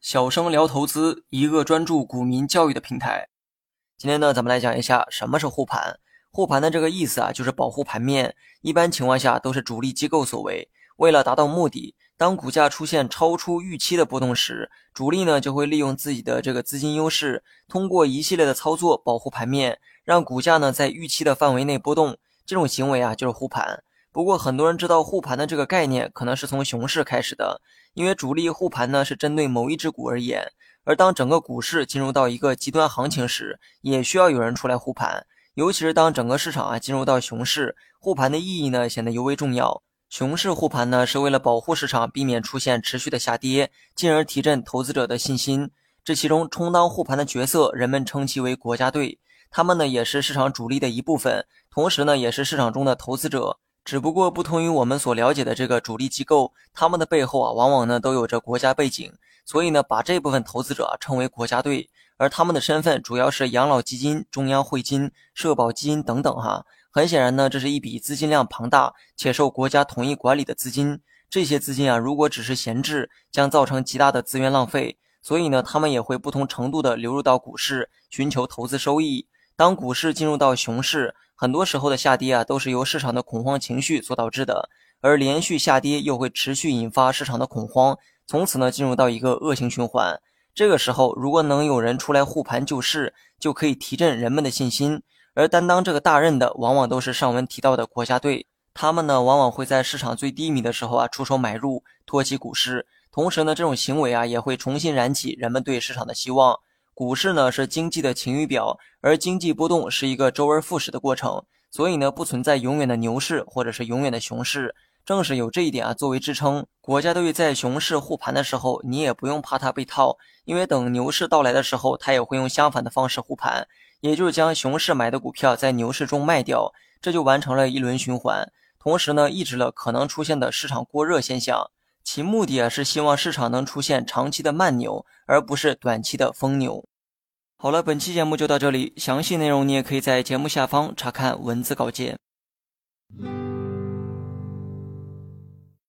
小生聊投资，一个专注股民教育的平台。今天呢，咱们来讲一下什么是护盘。护盘的这个意思啊，就是保护盘面。一般情况下都是主力机构所为。为了达到目的，当股价出现超出预期的波动时，主力呢就会利用自己的这个资金优势，通过一系列的操作保护盘面，让股价呢在预期的范围内波动。这种行为啊，就是护盘。不过很多人知道护盘的这个概念，可能是从熊市开始的，因为主力护盘呢是针对某一只股而言。而当整个股市进入到一个极端行情时，也需要有人出来护盘。尤其是当整个市场啊进入到熊市，护盘的意义呢显得尤为重要。熊市护盘呢是为了保护市场，避免出现持续的下跌，进而提振投资者的信心。这其中充当护盘的角色，人们称其为国家队。他们呢也是市场主力的一部分，同时呢也是市场中的投资者。只不过不同于我们所了解的这个主力机构，他们的背后啊，往往呢都有着国家背景，所以呢把这部分投资者称为国家队，而他们的身份主要是养老基金、中央汇金、社保基金等等哈。很显然呢，这是一笔资金量庞大且受国家统一管理的资金。这些资金啊，如果只是闲置，将造成极大的资源浪费。所以呢，他们也会不同程度的流入到股市，寻求投资收益。当股市进入到熊市。很多时候的下跌啊，都是由市场的恐慌情绪所导致的，而连续下跌又会持续引发市场的恐慌，从此呢进入到一个恶性循环。这个时候，如果能有人出来护盘救市，就可以提振人们的信心。而担当这个大任的，往往都是上文提到的国家队，他们呢往往会在市场最低迷的时候啊出手买入，托起股市。同时呢，这种行为啊也会重新燃起人们对市场的希望。股市呢是经济的晴雨表，而经济波动是一个周而复始的过程，所以呢不存在永远的牛市或者是永远的熊市。正是有这一点啊作为支撑，国家队在熊市护盘的时候，你也不用怕它被套，因为等牛市到来的时候，它也会用相反的方式护盘，也就是将熊市买的股票在牛市中卖掉，这就完成了一轮循环，同时呢抑制了可能出现的市场过热现象。其目的啊是希望市场能出现长期的慢牛，而不是短期的疯牛。好了，本期节目就到这里，详细内容你也可以在节目下方查看文字稿件。